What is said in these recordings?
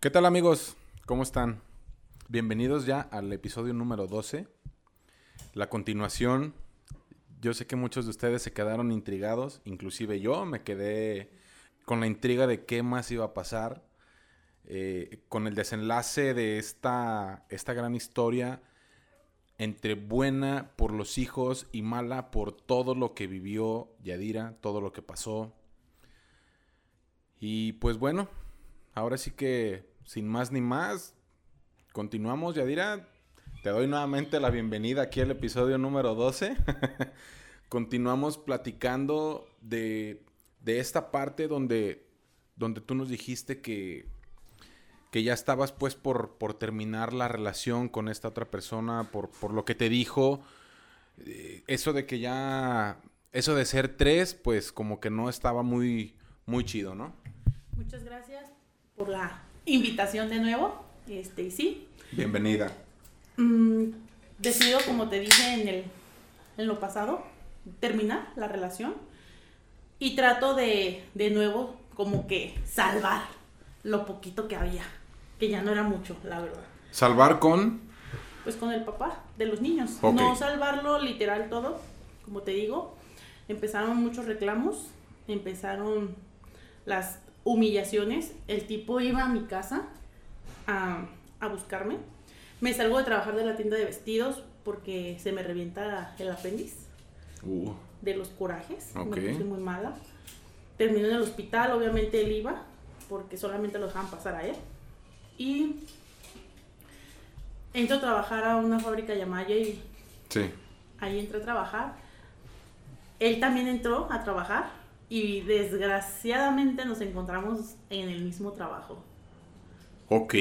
¿Qué tal amigos? ¿Cómo están? Bienvenidos ya al episodio número 12. La continuación, yo sé que muchos de ustedes se quedaron intrigados, inclusive yo me quedé con la intriga de qué más iba a pasar, eh, con el desenlace de esta, esta gran historia entre buena por los hijos y mala por todo lo que vivió Yadira, todo lo que pasó. Y pues bueno, ahora sí que sin más ni más, continuamos Yadira. Te doy nuevamente la bienvenida aquí al episodio número 12. continuamos platicando de, de esta parte donde, donde tú nos dijiste que que ya estabas pues por, por terminar la relación con esta otra persona, por, por lo que te dijo, eh, eso de que ya, eso de ser tres, pues como que no estaba muy, muy chido, ¿no? Muchas gracias por la invitación de nuevo, este, y sí. Bienvenida. Mm, decido, como te dije en, el, en lo pasado, terminar la relación y trato de, de nuevo como que salvar lo poquito que había que ya no era mucho, la verdad. ¿Salvar con? Pues con el papá de los niños. No salvarlo literal todo, como te digo. Empezaron muchos reclamos, empezaron las humillaciones. El tipo iba a mi casa a, a buscarme. Me salgo de trabajar de la tienda de vestidos porque se me revienta el apéndice. Uh. De los corajes. Me puse muy mala. Terminó en el hospital, obviamente él iba, porque solamente lo dejaban pasar a él. Y entro a trabajar a una fábrica llamada y sí. ahí entré a trabajar. Él también entró a trabajar y desgraciadamente nos encontramos en el mismo trabajo. Ok,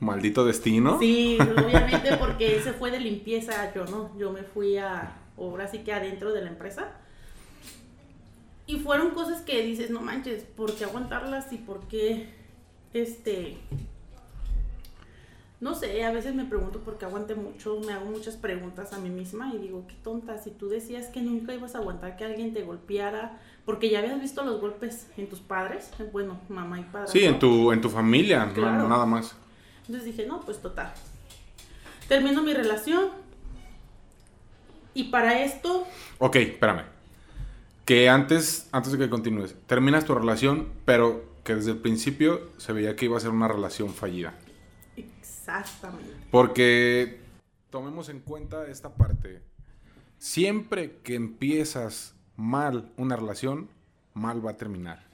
maldito destino. Sí, obviamente porque él se fue de limpieza, yo no, yo me fui a obra así que adentro de la empresa. Y fueron cosas que dices, no manches, ¿por qué aguantarlas y por qué este no sé, a veces me pregunto por qué aguante mucho, me hago muchas preguntas a mí misma y digo, qué tonta, si tú decías que nunca ibas a aguantar que alguien te golpeara, porque ya habías visto los golpes en tus padres, bueno, mamá y padre. Sí, en, tu, en tu familia, no, nada más. Entonces dije, no, pues total. Termino mi relación y para esto... Ok, espérame. Que antes, antes de que continúes, terminas tu relación, pero que desde el principio se veía que iba a ser una relación fallida. Exactamente. Porque tomemos en cuenta esta parte. Siempre que empiezas mal una relación, mal va a terminar.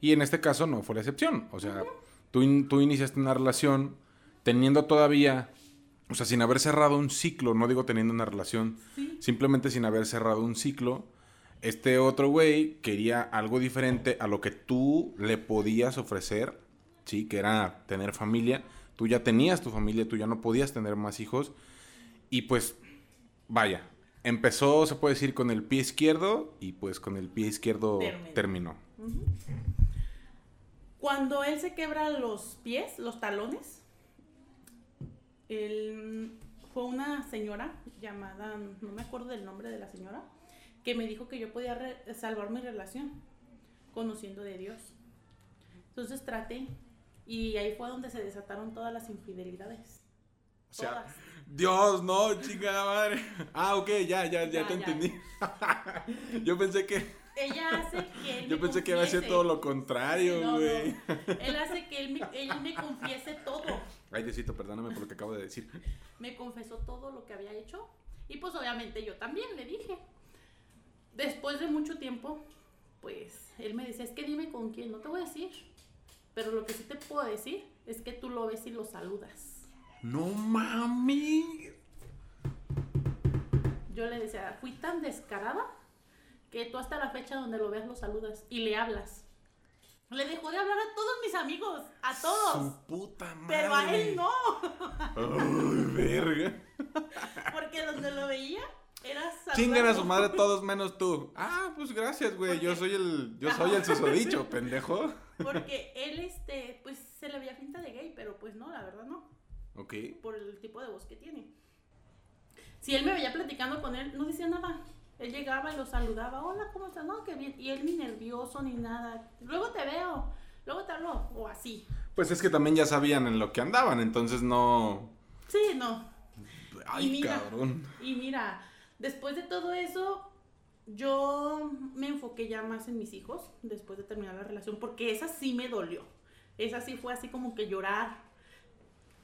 Y en este caso no fue la excepción. O sea, tú, tú iniciaste una relación teniendo todavía, o sea, sin haber cerrado un ciclo, no digo teniendo una relación, simplemente sin haber cerrado un ciclo, este otro güey quería algo diferente a lo que tú le podías ofrecer, ¿sí? Que era tener familia tú ya tenías tu familia, tú ya no podías tener más hijos. Y pues, vaya, empezó, se puede decir, con el pie izquierdo y pues con el pie izquierdo terminó. Cuando él se quebra los pies, los talones, fue una señora llamada, no me acuerdo del nombre de la señora, que me dijo que yo podía salvar mi relación conociendo de Dios. Entonces traté y ahí fue donde se desataron todas las infidelidades. O sea, Dios, no, chingada madre. Ah, ok, ya, ya, ya, te entendí. Yo pensé que. Ella hace que él Yo pensé que iba a ser todo lo contrario, güey. Él hace que él me, él me confiese todo. Ay, Diosito, perdóname por lo que acabo de decir. Me confesó todo lo que había hecho. Y pues obviamente yo también le dije. Después de mucho tiempo, pues él me decía, es que dime con quién, no te voy a decir. Pero lo que sí te puedo decir es que tú lo ves y lo saludas. No mami. Yo le decía, fui tan descarada que tú hasta la fecha donde lo ves lo saludas y le hablas. Le dejó de hablar a todos mis amigos, a todos. Su puta madre. Pero a él no. Ay, verga. Porque donde lo veía, Chingan a su madre todos menos tú. Ah, pues gracias, güey. Yo soy el, yo soy el susodicho, pendejo. Porque él, este, pues se le veía pinta de gay, pero pues no, la verdad no. Ok. Por el tipo de voz que tiene. Si él me veía platicando con él, no decía nada. Él llegaba y lo saludaba. Hola, ¿cómo estás? No, qué bien. Y él ni nervioso ni nada. Luego te veo. Luego te hablo. O así. Pues es que también ya sabían en lo que andaban, entonces no. Sí, no. Ay, y mira, cabrón. Y mira, después de todo eso, yo me enfoqué ya más en mis hijos después de terminar la relación, porque esa sí me dolió. Esa sí fue así como que llorar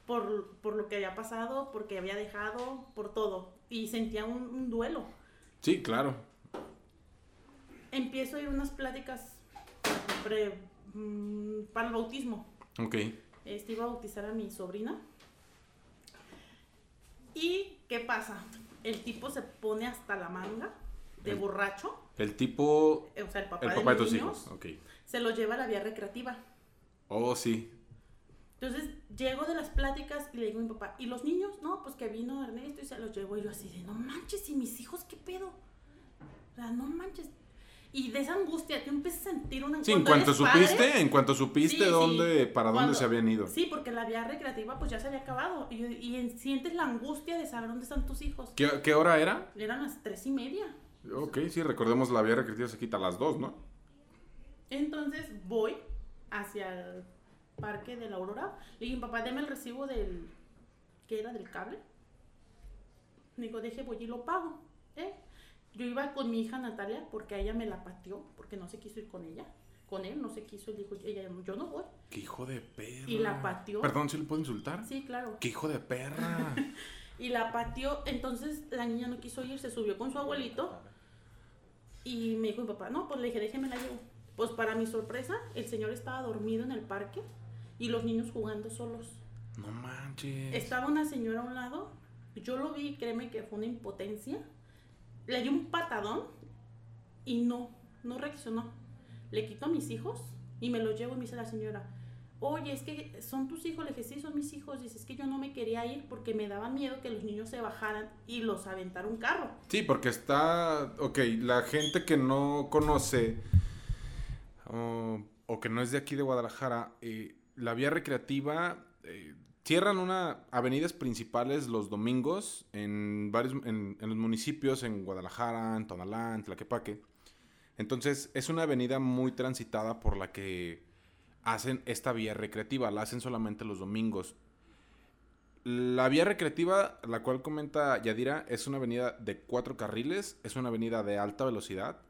por, por lo que había pasado, porque había dejado, por todo. Y sentía un, un duelo. Sí, claro. Empiezo a ir unas pláticas pre- mm, para el bautismo. Ok. Este, iba a bautizar a mi sobrina. ¿Y qué pasa? El tipo se pone hasta la manga de El- borracho. El tipo. O sea, el papá, El de, papá de tus niños, hijos. Ok. se los lleva a la vía recreativa. Oh, sí. Entonces llego de las pláticas y le digo a mi papá, ¿y los niños? No, pues que vino Ernesto y se los llevó. Y yo así de, no manches, ¿y mis hijos qué pedo? O sea, no manches. Y de esa angustia, tú empiezas a sentir una Sí, en cuanto padre, supiste, en cuanto supiste Sí, sí. dónde, para dónde se habían ido. Sí, porque la vía recreativa pues ya se había acabado. Y, y en- sientes la angustia de saber dónde están tus hijos. ¿Qué, qué hora era? Eran las tres y media. Ok, sí, recordemos la vía recreativa se quita a las dos, ¿no? Entonces voy hacia el parque de la Aurora. Le dije, papá, deme el recibo del... ¿Qué era? ¿Del cable? Me dijo, deje, voy y lo pago. ¿eh? Yo iba con mi hija Natalia porque a ella me la pateó, porque no se quiso ir con ella. Con él no se quiso, dijo, ella, yo no voy. ¡Qué hijo de perra! Y la pateó. Perdón, ¿sí le puedo insultar? Sí, claro. ¡Qué hijo de perra! Y la pateó, entonces la niña no quiso ir, se subió con su abuelito y me dijo mi papá, no, pues le dije, déjeme la llevo. Pues para mi sorpresa, el señor estaba dormido en el parque y los niños jugando solos. no manches. Estaba una señora a un lado, yo lo vi, créeme que fue una impotencia. Le di un patadón y no, no reaccionó. Le quito a mis hijos y me los llevo y me dice la señora, oye, es que son tus hijos. Le dije, sí, son mis hijos. Dice, es que yo no me quería ir porque me daba miedo que los niños se bajaran y los aventara un carro. Sí, porque está. Ok, la gente que no conoce o, o que no es de aquí de Guadalajara, eh, la vía recreativa. eh, cierran una avenidas principales los domingos en varios en, los municipios en Guadalajara, en Tlaquepaque. Entonces es una avenida muy transitada por la que hacen esta vía recreativa, la hacen solamente los domingos. La vía recreativa, la cual comenta Yadira, es una avenida de cuatro carriles, es una avenida de alta velocidad.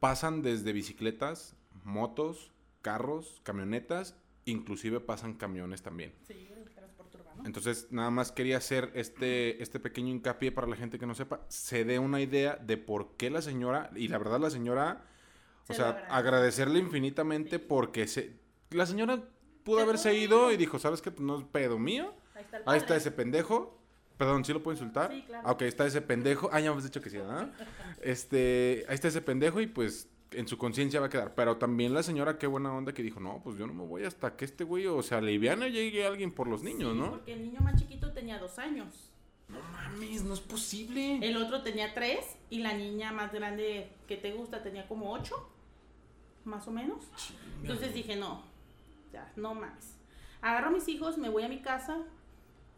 Pasan desde bicicletas, motos, carros, camionetas, inclusive pasan camiones también. Sí, el transporte urbano. Entonces, nada más quería hacer este, este pequeño hincapié para la gente que no sepa, se dé una idea de por qué la señora, y la verdad la señora, o Se sea, agradecerle infinitamente porque se, la señora pudo Se haberse ido y dijo, ¿sabes qué? Pues no es pedo mío. Ahí está el Ahí está ese pendejo. Perdón, ¿sí lo puedo insultar? Sí, claro. Ah, Ok, está ese pendejo. Ah, ya hemos dicho que sí, ¿verdad? Este, ahí está ese pendejo y pues en su conciencia va a quedar. Pero también la señora, qué buena onda que dijo, no, pues yo no me voy hasta que este güey, o sea, aliviana y llegue alguien por los niños, Sí, ¿no? Porque el niño más chiquito tenía dos años. No mames, no es posible. El otro tenía tres y la niña más grande que te gusta tenía como ocho, más o menos. Entonces dije, no, ya, no mames. Agarro a mis hijos, me voy a mi casa,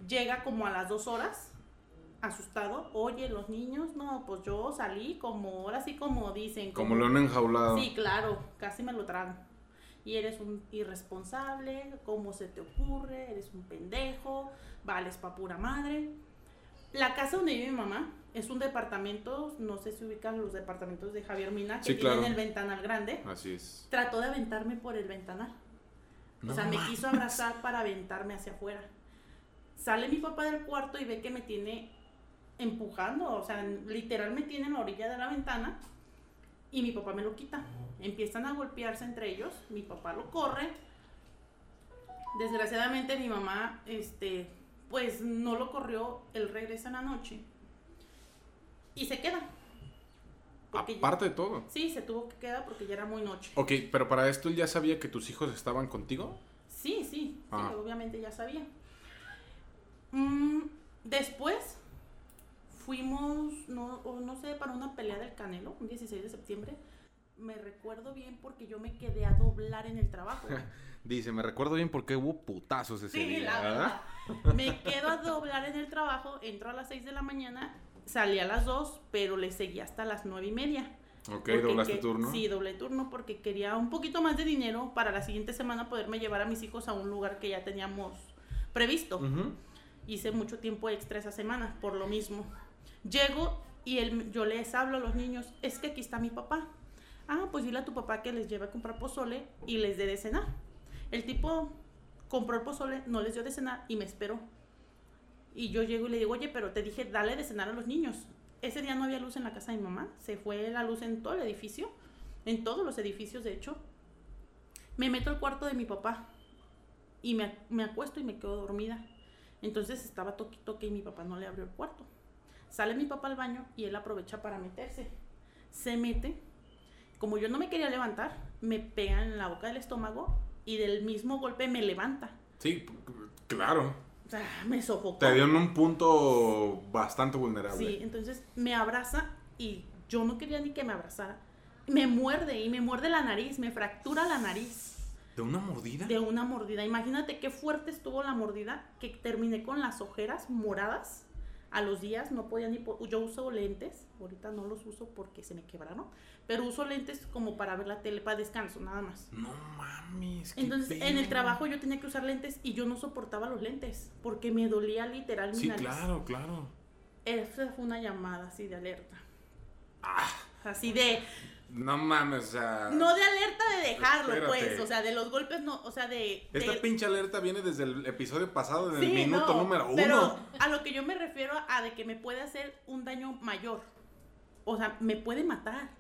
llega como a las dos horas, asustado, oye, los niños, no, pues yo salí como, ahora sí como dicen. Como lo han enjaulado. Sí, claro, casi me lo trago. Y eres un irresponsable, ¿cómo se te ocurre? Eres un pendejo, vales pa' pura madre. La casa donde vive mi mamá es un departamento, no sé si ubican los departamentos de Javier Mina, que Sí, claro. tienen el ventanal grande. Así es. Trató de aventarme por el ventanal. No o sea, me quiso abrazar para aventarme hacia afuera. Sale mi papá del cuarto y ve que me tiene empujando, o sea, literal me tiene en la orilla de la ventana y mi papá me lo quita. Empiezan a golpearse entre ellos, mi papá lo corre. Desgraciadamente mi mamá, este, pues no lo corrió, él regresa en la noche y se queda. Porque ya- Aparte de todo. Sí, se tuvo que quedar porque ya era muy noche. Ok, pero para esto él ya sabía que tus hijos estaban contigo. Sí, sí, Ah. sí, obviamente ya sabía. Mm, después fuimos, no, no sé, para una pelea del Canelo, un 16 de septiembre. Me recuerdo bien porque yo me quedé a doblar en el trabajo. Dice, me recuerdo bien porque hubo putazos ese Sí, día, la ¿verdad? verdad. Me quedo a doblar en el trabajo, entro a las 6 de la mañana, salí a las 2, pero le seguí hasta las 9 y media. Ok, doblaste turno. Sí, doble turno porque quería un poquito más de dinero para la siguiente semana poderme llevar a mis hijos a un lugar que ya teníamos previsto. Hice mucho tiempo extra esa semana, por lo mismo. Llego y el, yo les hablo a los niños, es que aquí está mi papá. Ah, pues dile a tu papá que les lleve a comprar pozole y les dé de cenar. El tipo compró el pozole, no les dio de cenar y me esperó. Y yo llego y le digo, oye, pero te dije, dale de cenar a los niños. Ese día no había luz en la casa de mi mamá, se fue la luz en todo el edificio, en todos los edificios de hecho. Me meto al cuarto de mi papá y me, me acuesto y me quedo dormida. Entonces estaba toque toque y mi papá no le abrió el cuarto. Sale mi papá al baño y él aprovecha para meterse. Se mete. Como yo no me quería levantar, me pega en la boca del estómago y del mismo golpe me levanta. Sí, claro. O sea, me sofocó. Te dio en un punto bastante vulnerable. Sí, entonces me abraza y yo no quería ni que me abrazara. Me muerde y me muerde la nariz, me fractura la nariz. ¿De una mordida? De una mordida. Imagínate qué fuerte estuvo la mordida que terminé con las ojeras moradas. A los días no podía ni... Yo uso lentes, ahorita no los uso porque se me quebraron, pero uso lentes como para ver la tele, para descanso, nada más. No mames. Entonces, en el trabajo yo tenía que usar lentes y yo no soportaba los lentes porque me dolía literal mi sí, claro, claro. Esa fue una llamada así de alerta. Ah. Así de. No mames, o sea. No de alerta de dejarlo, pues. O sea, de los golpes, no. O sea, de. Esta pinche alerta viene desde el episodio pasado, desde el minuto número uno. Pero a lo que yo me refiero a de que me puede hacer un daño mayor. O sea, me puede matar.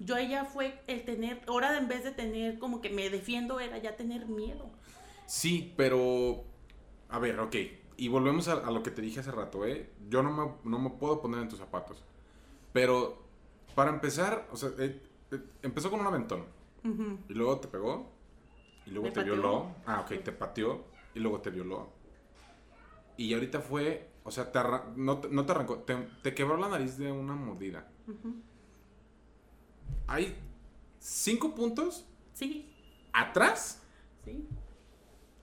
Yo ella fue el tener, ahora en vez de tener como que me defiendo, era ya tener miedo. Sí, pero, a ver, ok, y volvemos a, lo que te dije hace rato, ¿eh? Yo no me, no me puedo poner en tus zapatos, pero para empezar, o sea, eh, empezó con un aventón, y luego te pegó, y luego te violó, ah, ok, te pateó, y luego te violó, y ahorita fue, o sea, te no, no, te arrancó, te, quebró la nariz de una mordida hay cinco puntos. Sí. Atrás. Sí.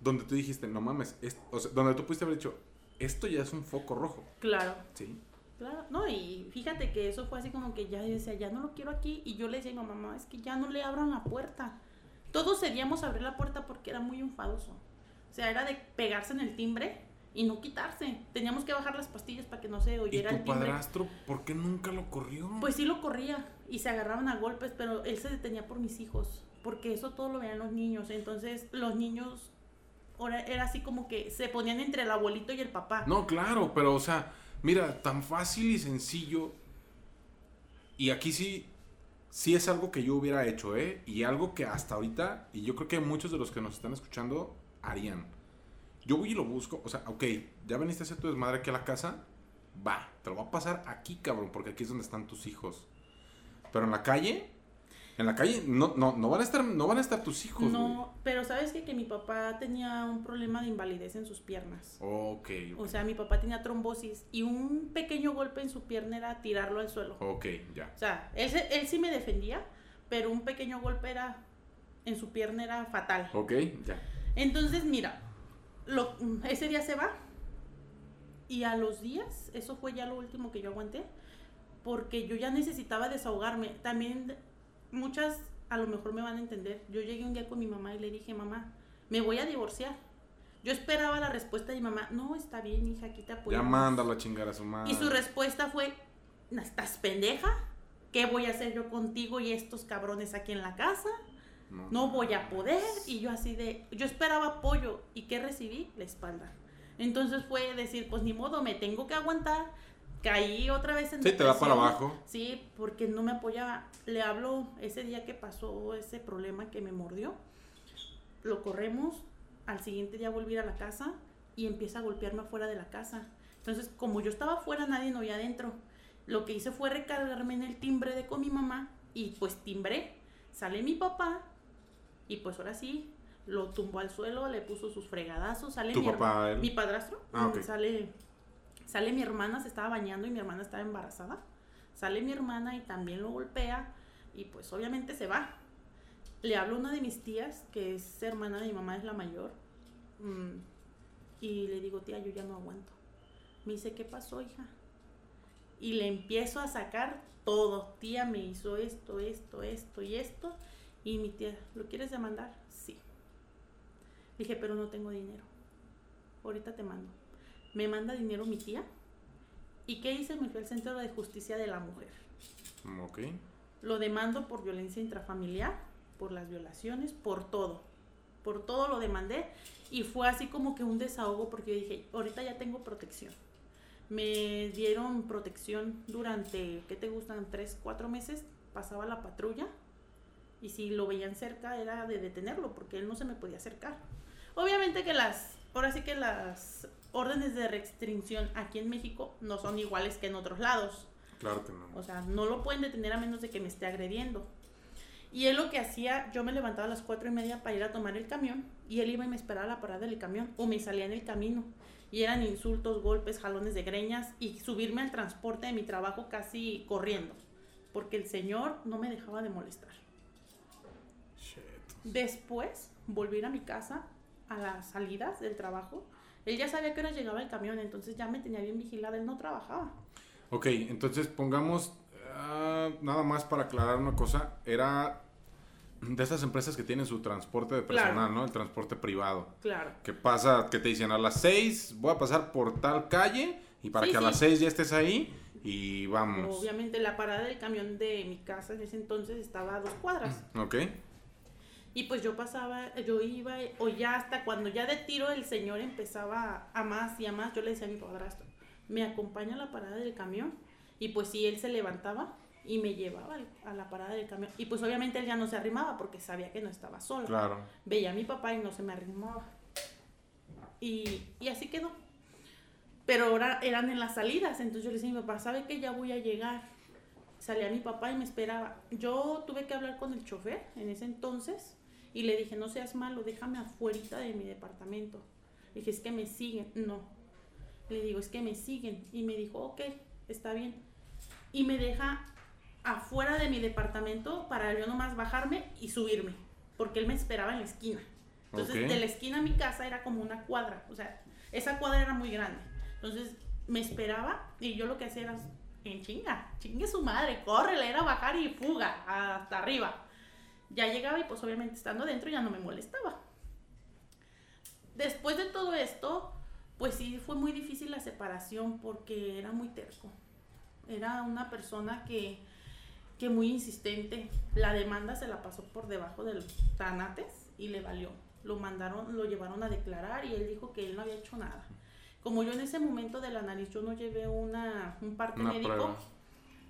Donde tú dijiste, no mames, o sea, donde tú pudiste haber dicho, esto ya es un foco rojo. Claro. Sí. Claro, no, y fíjate que eso fue así como que ya decía, ya no lo quiero aquí. Y yo le decía a mi mamá, es que ya no le abran la puerta. Todos cedíamos a abrir la puerta porque era muy enfadoso. O sea, era de pegarse en el timbre y no quitarse. Teníamos que bajar las pastillas para que no se oyera ¿Y tu padrastro por qué nunca lo corrió? Pues sí lo corría y se agarraban a golpes, pero él se detenía por mis hijos, porque eso todo lo veían los niños. Entonces, los niños ahora era así como que se ponían entre el abuelito y el papá. No, claro, pero o sea, mira, tan fácil y sencillo. Y aquí sí sí es algo que yo hubiera hecho, ¿eh? Y algo que hasta ahorita, y yo creo que muchos de los que nos están escuchando harían. Yo voy y lo busco. O sea, ok, ya veniste a hacer tu desmadre aquí a la casa. Va, te lo va a pasar aquí, cabrón, porque aquí es donde están tus hijos. Pero en la calle, en la calle no, no, no van a estar, no van a estar tus hijos. No, pero sabes que, que mi papá tenía un problema de invalidez en sus piernas. Ok. O sea, mi papá tenía trombosis y un pequeño golpe en su pierna era tirarlo al suelo. Ok, ya. O sea, él, él sí me defendía, pero un pequeño golpe era en su pierna era fatal. Ok, ya. Entonces, mira, lo, ese día se va. Y a los días, eso fue ya lo último que yo aguanté, porque yo ya necesitaba desahogarme. También muchas a lo mejor me van a entender. Yo llegué un día con mi mamá y le dije, mamá, me voy a divorciar. Yo esperaba la respuesta de mi mamá, no, está bien, hija, aquí te apoyo. Ya mándalo a chingar a su madre. Y su respuesta fue, ¿estás pendeja? ¿Qué voy a hacer yo contigo y estos cabrones aquí en la casa? no. voy a poder. Y yo así de, yo esperaba apoyo y ¿qué recibí? La espalda. Entonces fue decir, pues ni modo, me tengo que aguantar. Caí otra vez en Sí, te da para abajo. Sí, porque no me apoyaba. Le hablo ese día que pasó ese problema que me mordió. Lo corremos. Al siguiente día volví a la casa y empieza a golpearme afuera de la casa. Entonces, como yo estaba afuera, nadie no había adentro. Lo que hice fue recargarme en el timbre de con mi mamá y pues timbré. Sale mi papá y pues ahora sí, lo tumbó al suelo, le puso sus fregadazos, sale mi, papá, mi padrastro, ah, sale, sale mi hermana, se estaba bañando y mi hermana estaba embarazada. Sale mi hermana y también lo golpea y pues obviamente se va. Le hablo a una de mis tías, que es hermana de mi mamá, es la mayor, mm, y le digo, tía, yo ya no aguanto. Me dice, ¿qué pasó, hija? y le empiezo a sacar todo. Tía me hizo esto, esto, esto y esto. Y mi tía, ¿lo quieres demandar? Sí. Dije, pero no tengo dinero. Ahorita te mando. Me manda dinero mi tía. ¿Y qué hice? Me fui al Centro de Justicia de la Mujer. Ok. Lo demando por violencia intrafamiliar, por las violaciones, por todo. Por todo lo demandé. Y fue así como que un desahogo porque yo dije, ahorita ya tengo protección me dieron protección durante, ¿qué te gustan? Tres, cuatro meses. Pasaba la patrulla y si lo veían cerca era de detenerlo porque él no se me podía acercar. Obviamente que las, ahora sí que las órdenes de restricción aquí en México no son iguales que en otros lados. Claro que no. O sea, no lo pueden detener a menos de que me esté agrediendo. Y él lo que hacía, yo me levantaba a las cuatro y media para ir a tomar el camión y él iba y me esperaba a la parada del camión o me salía en el camino y eran insultos, golpes, jalones de greñas y subirme al transporte de mi trabajo casi corriendo, porque el señor no me dejaba de molestar. Después volví a mi casa a las salidas del trabajo. Él ya sabía que hora llegaba el camión, entonces ya me tenía bien vigilada, él no trabajaba. Ok, entonces pongamos, ah, nada más para aclarar una cosa, era de esas empresas que tienen su transporte de personal, ¿no? El transporte privado. Claro. Que pasa, que te dicen a las 6 voy a pasar por tal calle y para que a las 6 ya estés ahí y vamos. Obviamente la parada del camión de mi casa en ese entonces estaba a dos cuadras. Ok. Y pues yo pasaba, yo iba, o ya hasta cuando ya de tiro el señor empezaba a más y a más, yo le decía a mi padrastro, me acompaña a la parada del camión. Y pues si él se levantaba, y me llevaba a la parada del camión. Y pues obviamente él ya no se arrimaba porque sabía que no estaba solo. Claro. Veía a mi papá y no se me arrimaba. Y, y así quedó. Pero ahora eran en las salidas, entonces yo le decía a mi papá, ¿sabe que ya voy a llegar? Salía mi papá y me esperaba. Yo tuve que hablar con el chofer en ese entonces y le dije, no seas malo, déjame afuera de mi departamento. Le dije, es que me siguen. No. Le digo, es que me siguen. Y me dijo, ok, está bien. Y me deja afuera de mi departamento para yo nomás bajarme y subirme, porque él me esperaba en la esquina. Entonces, de la esquina a mi casa era como una cuadra, o sea, esa cuadra era muy grande. Entonces, me esperaba y yo lo que hacía era en chinga, chingue su madre, córrele, era bajar y fuga hasta arriba. Ya llegaba y pues obviamente estando dentro ya no me molestaba. Después de todo esto, pues sí fue muy difícil la separación porque era muy terco. Era una persona que que muy insistente. La demanda se la pasó por debajo del tanates y le valió. Lo mandaron, lo llevaron a declarar y él dijo que él no había hecho nada. Como yo en ese momento de la nariz yo no llevé una, un parte médico,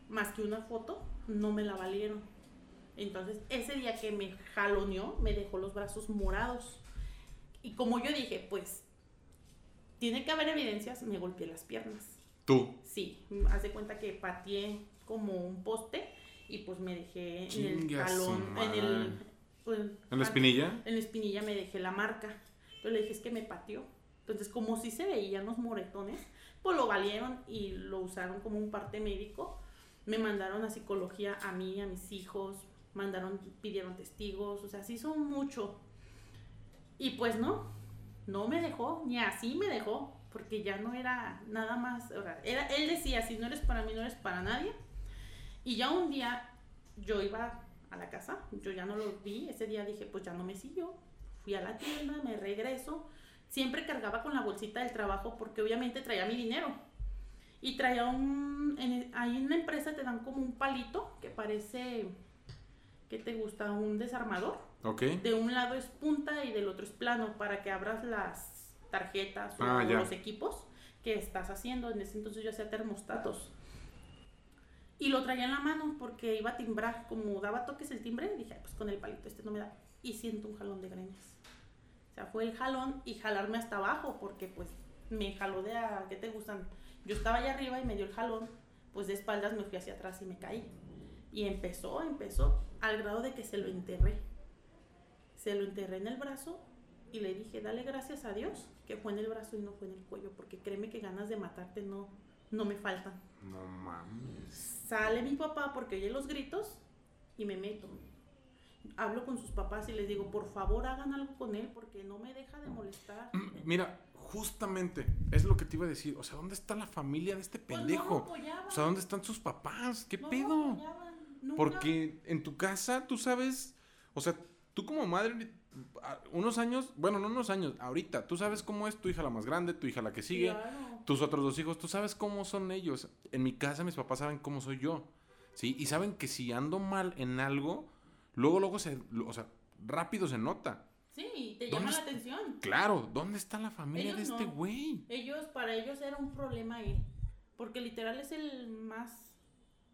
más que una foto, no me la valieron. Entonces, ese día que me jaloneó, me dejó los brazos morados. Y como yo dije, pues, tiene que haber evidencias, me golpeé las piernas. ¿Tú? Sí, hace cuenta que pateé como un poste y pues me dejé en el talón, en el... Pues, ¿En la espinilla? En la espinilla me dejé la marca. Entonces le dije, es que me pateó. Entonces, como si se veían los moretones, pues lo valieron y lo usaron como un parte médico. Me mandaron a psicología a mí, a mis hijos, mandaron, pidieron testigos, o sea, sí son mucho. Y pues no, no me dejó, ni así me dejó, porque ya no era nada más, era, él decía, si no eres para mí, no eres para nadie. Y ya un día yo iba a la casa, yo ya no lo vi, ese día dije, pues ya no me siguió. Fui a la tienda, me regreso. Siempre cargaba con la bolsita del trabajo porque obviamente traía mi dinero. Y traía un... ahí en la empresa te dan como un palito que parece... ¿Qué te gusta? Un desarmador. Ok. De un lado es punta y del otro es plano para que abras las tarjetas o ah, los equipos que estás haciendo. En ese entonces yo hacía termostatos. Y lo traía en la mano porque iba a timbrar, como daba toques el timbre, dije, pues con el palito este no me da. Y siento un jalón de greñas. O sea, fue el jalón y jalarme hasta abajo porque pues me jaló de a, ¿qué te gustan? Yo estaba allá arriba y me dio el jalón, pues de espaldas me fui hacia atrás y me caí. Y empezó, empezó, al grado de que se lo enterré. Se lo enterré en el brazo y le dije, dale gracias a Dios que fue en el brazo y no fue en el cuello, porque créeme que ganas de matarte no, no me faltan. No mames. Sale mi papá porque oye los gritos y me meto. Hablo con sus papás y les digo, por favor hagan algo con él porque no me deja de molestar. Mira, justamente, es lo que te iba a decir. O sea, ¿dónde está la familia de este Pues pendejo? o sea, ¿dónde están sus papás? ¿Qué pedo? Porque en tu casa tú sabes, o sea, tú como madre, unos años, bueno, no unos años, ahorita, tú sabes cómo es tu hija la más grande, tu hija la que sigue, tus otros dos hijos, tú sabes cómo son ellos. En mi casa mis papás saben cómo soy yo, ¿sí? Y saben que si ando mal en algo, luego, luego se, o sea, rápido se nota. Sí, te llama la atención. Claro, ¿dónde está la familia de este güey? Ellos, para ellos era un problema él. Porque literal es el más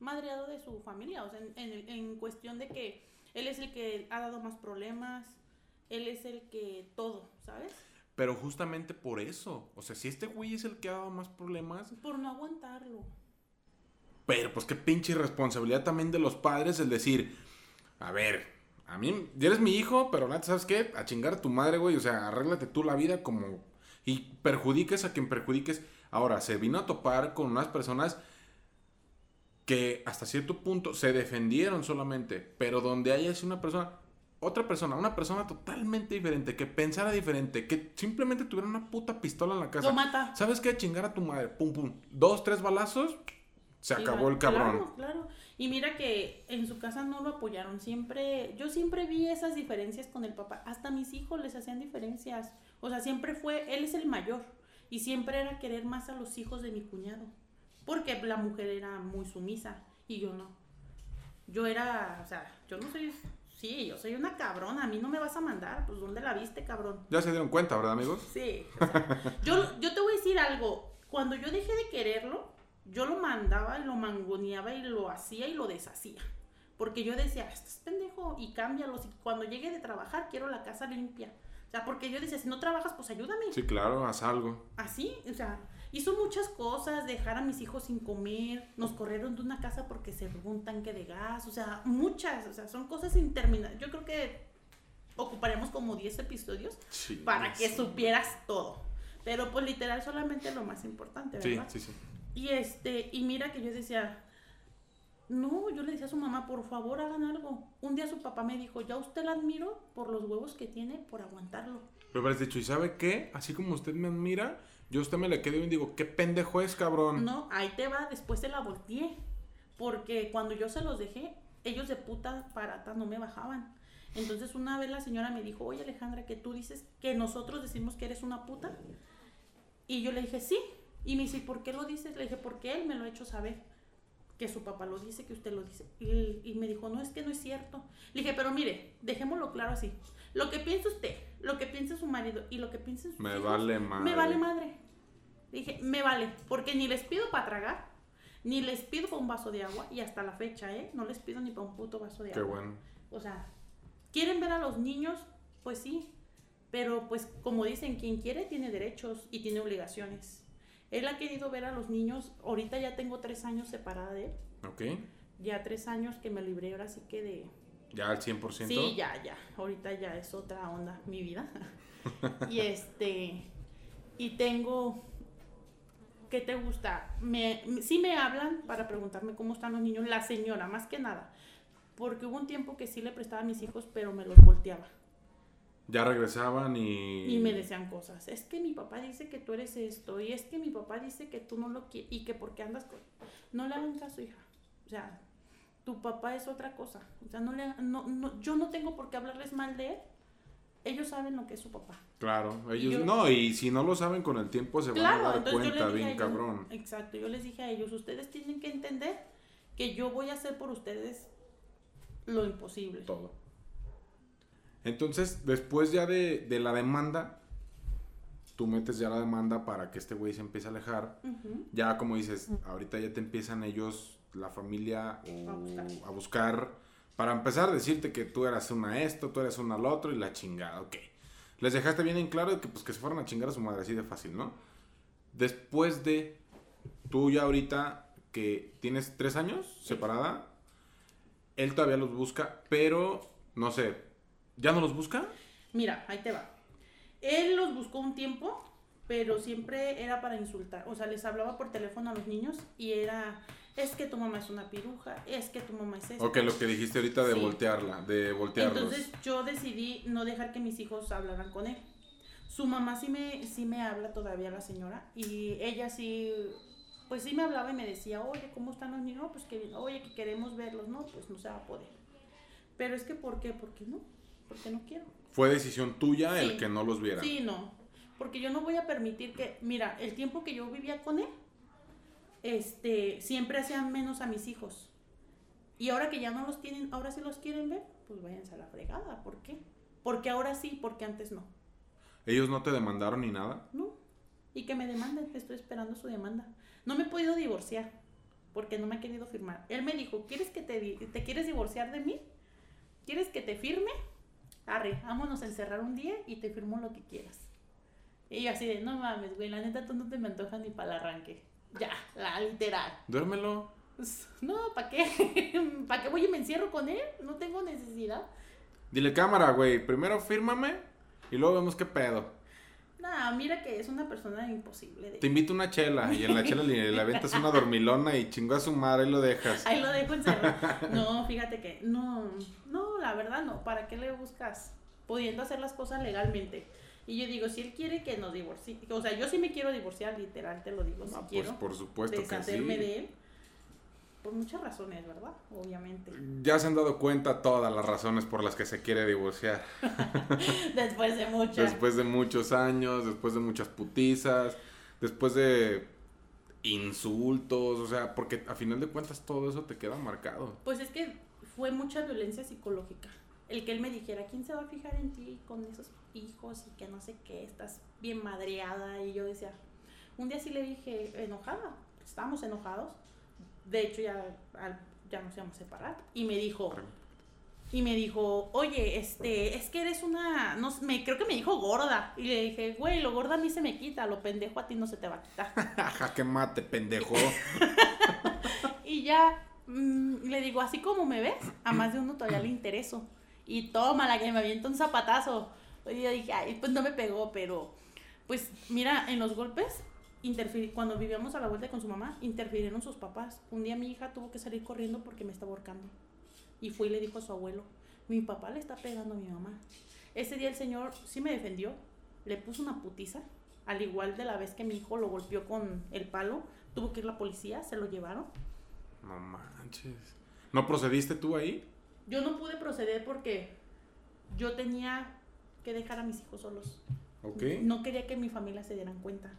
madreado de su familia. O sea, en, en, cuestión de que él es el que ha dado más problemas. Él es el que todo, ¿sabes? Pero justamente por eso. O sea, si este güey es el que ha dado más problemas. Por no aguantarlo. Pero pues qué pinche irresponsabilidad también de los padres el decir, a ver, a mí, ya eres mi hijo, pero nada, ¿sabes qué? A chingar a tu madre, güey. O sea, arréglate tú la vida como... Y perjudiques a quien perjudiques. Ahora, se vino a topar con unas personas que hasta cierto punto se defendieron solamente, pero donde haya una persona, otra persona, una persona totalmente diferente, que pensara diferente, que simplemente tuviera una puta pistola en la casa. Lo mata. ¿Sabes qué? Chingar a tu madre, pum, pum. Dos, tres balazos, se acabó el cabrón. Claro, claro. Y mira que en su casa no lo apoyaron. Siempre, yo siempre vi esas diferencias con el papá. Hasta mis hijos les hacían diferencias. O sea, siempre fue, él es el mayor. Y siempre era querer más a los hijos de mi cuñado. Porque la mujer era muy sumisa y yo no. Yo era, o sea, yo no soy, sí, yo soy una cabrona. A mí no me vas a mandar. Pues, ¿dónde la viste, cabrón? Ya se dieron cuenta, ¿verdad, amigos? Sí. yo, yo te voy a decir algo. Cuando yo dejé de quererlo, yo lo mandaba y lo mangoneaba y lo hacía y lo deshacía. Porque yo decía, estás pendejo y cámbialo. Y cuando llegue de trabajar, quiero la casa limpia. O sea, porque yo decía, si no trabajas, pues ayúdame. Sí, claro, haz algo. Así, o sea, hizo muchas cosas, dejar a mis hijos sin comer, nos corrieron de una casa porque se robó un tanque de gas, o sea, muchas, o sea, son cosas interminables. Yo creo que ocuparemos como 10 episodios para que supieras todo. Pero pues literal solamente lo más importante, ¿verdad? Sí, sí, sí. Y este, y mira que yo decía, no, yo le decía a su mamá, por favor hagan algo. Un día su papá me dijo, ya usted la admiro por los huevos que tiene, por aguantarlo. Pero has dicho, ¿y sabe qué? Así como usted me admira, yo a usted me le quedo y digo, ¿qué pendejo es, cabrón? No, ahí te va, después se la volteé. Porque cuando yo se los dejé, ellos de puta parata no me bajaban. Entonces una vez la señora me dijo, oye Alejandra, que tú dices que nosotros decimos que eres una puta. Y yo le dije, sí, y me dice, ¿por qué lo dices? Le dije, porque él me lo ha hecho saber. Que su papá lo dice, que usted lo dice. Y, me dijo, no, es que no es cierto. Le dije, pero mire, dejémoslo claro así. Lo que piensa usted, lo que piensa su marido y lo que piensa su Me vale madre. Me vale madre. Dije, me vale. Porque ni les pido para tragar, ni les pido para un vaso de agua. Y hasta la fecha, ¿eh? No les pido ni para un puto vaso de agua. Qué bueno. O sea, ¿quieren ver a los niños? Pues sí. Pero pues como dicen, quien quiere tiene derechos y tiene obligaciones. Él ha querido ver a los niños. Ahorita ya tengo tres años separada de él. Ok. Ya tres años que me libré, ahora sí que de... ¿Ya al 100%? Sí, ya, ya. Ahorita ya es otra onda mi vida. y este... Y tengo... ¿Qué te gusta? Me, sí me hablan para preguntarme cómo están los niños. La señora, más que nada. Porque hubo un tiempo que sí le prestaba a mis hijos, pero me los volteaba. Ya regresaban y... Y me decían cosas. Es que mi papá dice que tú eres esto. Y es que mi papá dice que tú no lo quieres. Y que porque andas con... No le hagan caso, hija. O sea, tu papá es otra cosa. O sea, no le... No, no, yo no tengo por qué hablarles mal de él. Ellos saben lo que es su papá. Claro, ellos no, y si no lo saben con el tiempo se van a dar cuenta bien cabrón. Exacto, yo les dije a ellos, ustedes tienen que entender que yo voy a hacer por ustedes lo imposible. Todo. Entonces, después ya de, la demanda, tú metes ya la demanda para que este güey se empiece a alejar. Ya como dices, ahorita ya te empiezan ellos, la familia, a, buscar. Para empezar decirte que tú eras una esto, tú eres una al otro y la chingada, ok. Les dejaste bien en claro que, pues, que se fueran a chingar a su madre, así de fácil, ¿no? Después de, tú ya ahorita que tienes tres años separada, él todavía los busca, pero, no sé, ¿Ya no los busca? Mira, ahí te va. Él los buscó un tiempo, pero siempre era para insultar. O sea, les hablaba por teléfono a los niños y era, es que tu mamá es una piruja, es que tu mamá es esto. Ok, lo que dijiste ahorita de voltearla, de voltearlos. Entonces yo decidí no dejar que mis hijos hablaran con él. Su mamá sí me, sí me habla todavía la señora y ella sí, pues sí me hablaba y me decía, oye, ¿cómo están los niños? pues que, oye, que queremos verlos, no, pues no se va a poder. Pero es que, ¿por qué? Porque no, porque no quiero. ¿Fue decisión tuya el que no los viera? Sí, no, porque yo no voy a permitir que, mira, el tiempo que yo vivía con él, este, siempre hacían menos a mis hijos. Y ahora que ya no los tienen, ahora sí los quieren ver, pues váyanse a la fregada. ¿Por qué? Porque ahora sí, porque antes no. ¿Ellos no te demandaron ni nada? No. Y que me demanden, estoy esperando su demanda. No me he podido divorciar porque no me ha querido firmar. Él me dijo, ¿quieres que te, te quieres divorciar de mí? ¿Quieres que te firme? Arre, vámonos a encerrar un día y te firmo lo que quieras. Y yo así de, no mames, güey, la neta tú no te me antojas ni para el arranque. Ya, la literal. Duérmelo. Pues, no, ¿para qué? ¿Para qué voy y me encierro con él? No tengo necesidad. Dile cámara, güey, primero fírmame y luego vemos qué pedo. Nah, mira que es una persona imposible. Te invito una chela y en la chela le, le aventas una dormilona y chingó a su madre y lo dejas. Ahí lo dejo encerrado. No, fíjate que no, no, la verdad no. ¿Para qué le buscas? Pudiendo hacer las cosas legalmente. Y yo digo, si él quiere que nos divorcie, o sea, yo sí me quiero divorciar, literal, te lo digo, si pues quiero. por supuesto que sí. de él por muchas razones, ¿verdad? Obviamente. Ya se han dado cuenta todas las razones por las que se quiere divorciar. después de muchos. Después de muchos años, después de muchas putizas, después de insultos, o sea, porque a final de cuentas todo eso te queda marcado. Pues es que fue mucha violencia psicológica. El que él me dijera, ¿quién se va a fijar en ti con esos hijos y que no sé qué, estás bien madreada? Y yo decía, un día sí le dije, enojada, estábamos enojados de hecho ya, ya nos íbamos a separar, y me dijo, y me dijo, oye, este, es que eres una, no me, creo que me dijo gorda, y le dije, güey, lo gorda a mí se me quita, lo pendejo a ti no se te va a quitar. que mate, pendejo. y ya, mm, le digo, así como me ves, a más de uno todavía le intereso, y toma la que me avienta un zapatazo. Y yo dije, ay, pues no me pegó, pero, pues mira, en los golpes cuando vivíamos a la vuelta con su mamá, interfirieron sus papás. Un día mi hija tuvo que salir corriendo porque me estaba ahorcando. Y fue y le dijo a su abuelo, mi papá le está pegando a mi mamá. Ese día el señor sí me defendió, le puso una putiza, al igual de la vez que mi hijo lo golpeó con el palo, tuvo que ir la policía, se lo llevaron. No manches. ¿No procediste tú ahí? Yo no pude proceder porque yo tenía que dejar a mis hijos solos. Okay. No quería que mi familia se dieran cuenta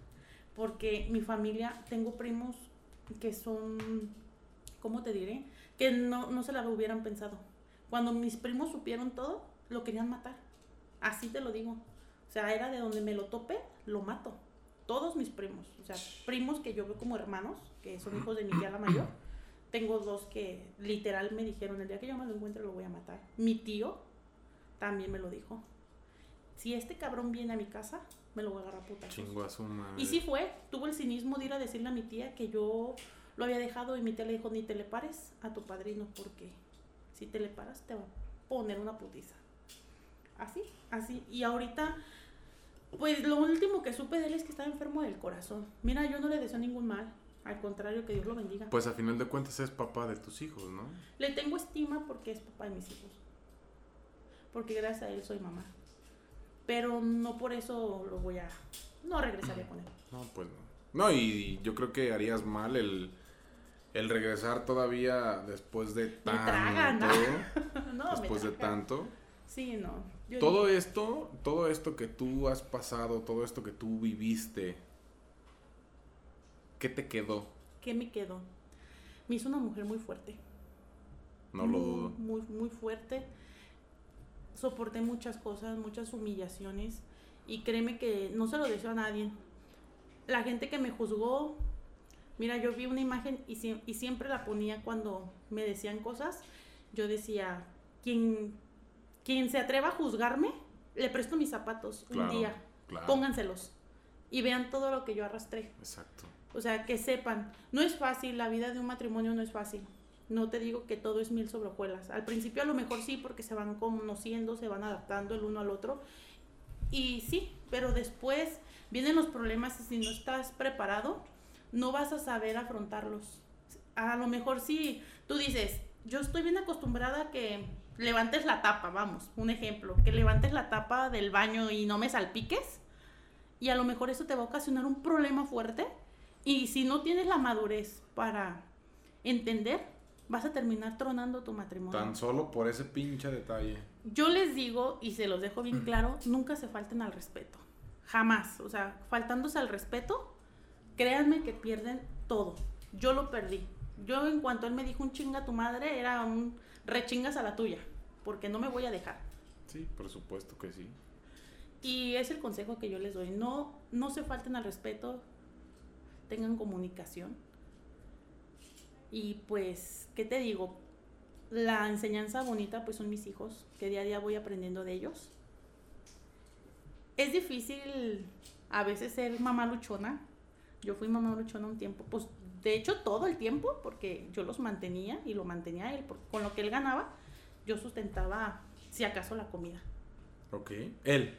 porque mi familia, tengo primos que son, ¿cómo te diré? Que no, no se la hubieran pensado. Cuando mis primos supieron todo, lo querían matar. Así te lo digo. O sea, era de donde me lo tope, lo mato. Todos mis primos. O sea, primos que yo veo como hermanos, que son hijos de mi tía la mayor. Tengo dos que literal me dijeron, el día que yo me lo encuentre lo voy a matar. Mi tío también me lo dijo. Si este cabrón viene a mi casa, me lo voy a agarrar puta. Chingo a su madre. Y sí fue, tuvo el cinismo de ir a decirle a mi tía que yo lo había dejado y mi tía le dijo, ni te le pares a tu padrino porque si te le paras te va a poner una putiza. Así, así. Y ahorita, pues lo último que supe de él es que estaba enfermo del corazón. Mira, yo no le deseo ningún mal. Al contrario, que Dios lo bendiga. Pues a final de cuentas es papá de tus hijos, ¿no? Le tengo estima porque es papá de mis hijos. Porque gracias a él soy mamá pero no por eso lo voy a... No regresaré con él. No, pues no. No, y yo creo que harías mal el, el regresar todavía después de tanto. ¿no? después de tanto. Sí, no. todo esto, todo esto que tú has pasado, todo esto que tú viviste, ¿qué te quedó? ¿Qué me quedó? Me hizo una mujer muy fuerte. No lo dudo. Muy, muy fuerte soporté muchas cosas, muchas humillaciones y créeme que no se lo deseo a nadie. La gente que me juzgó, mira, yo vi una imagen y, y siempre la ponía cuando me decían cosas. Yo decía, quien, quien se atreva a juzgarme, le presto mis zapatos un día. Pónganselos y vean todo lo que yo arrastré. Exacto. O sea, que sepan, no es fácil, la vida de un matrimonio no es fácil. No te digo que todo es mil sobre hojuelas. Al principio a lo mejor sí, porque se van conociendo, se van adaptando el uno al otro. Y sí, pero después vienen los problemas y si no estás preparado, no vas a saber afrontarlos. A lo mejor sí, tú dices, yo estoy bien acostumbrada a que levantes la tapa, vamos, un ejemplo, que levantes la tapa del baño y no me salpiques. y a lo mejor eso te va a ocasionar un problema fuerte y si no tienes la madurez para entender, vas a terminar tronando tu matrimonio. Tan solo por ese pinche detalle. Yo les digo, y se los dejo bien claro, nunca se falten al respeto. Jamás. O sea, faltándose al respeto, créanme que pierden todo. Yo lo perdí. Yo en cuanto él me dijo un chinga a tu madre, era un rechingas a la tuya, porque no me voy a dejar. Sí, por supuesto que sí. Y es el consejo que yo les doy. No, no se falten al respeto, tengan comunicación. Y pues, ¿qué te digo? La enseñanza bonita pues son mis hijos, que día a día voy aprendiendo de ellos. Es difícil a veces ser mamá luchona. Yo fui mamá luchona un tiempo, pues de hecho todo el tiempo, porque yo los mantenía y lo mantenía él, con lo que él ganaba, yo sustentaba si acaso la comida. Ok, él.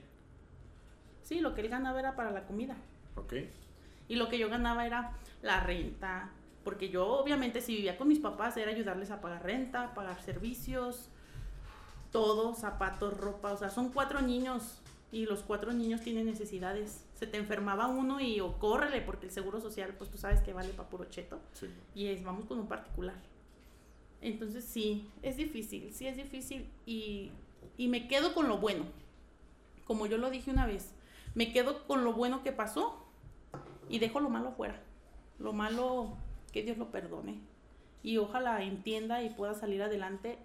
Sí, lo que él ganaba era para la comida. Ok. Y lo que yo ganaba era la renta, porque yo obviamente si vivía con mis papás era ayudarles a pagar renta, pagar servicios, todo, zapatos, ropa, o sea, son cuatro niños y los cuatro niños tienen necesidades. Se te enfermaba uno y o córrele porque el seguro social, pues tú sabes que vale para puro cheto. Y es, vamos con un particular. Entonces sí, es difícil, sí es difícil y, y me quedo con lo bueno. Como yo lo dije una vez, me quedo con lo bueno que pasó y dejo lo malo fuera. Lo malo, que Dios lo perdone. Y ojalá entienda y pueda salir adelante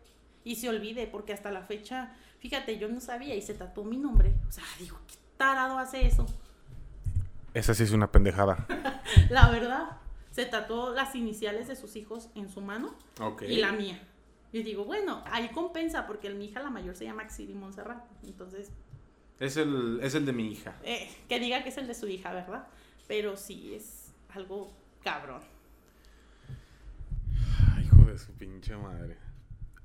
y se olvide, porque hasta la fecha, fíjate, yo no sabía y se tatuó mi nombre. O sea, digo, ¿qué tarado hace eso? Esa sí es una pendejada. la verdad, se tatuó las iniciales de sus hijos en su mano y la mía. Yo digo, bueno, ahí compensa, porque mi hija la mayor se llama Xiri Montserrat. Entonces, es el, es el de mi hija. Eh, que diga que es el de su hija, ¿verdad? Pero sí, es algo cabrón. Hijo de su pinche madre.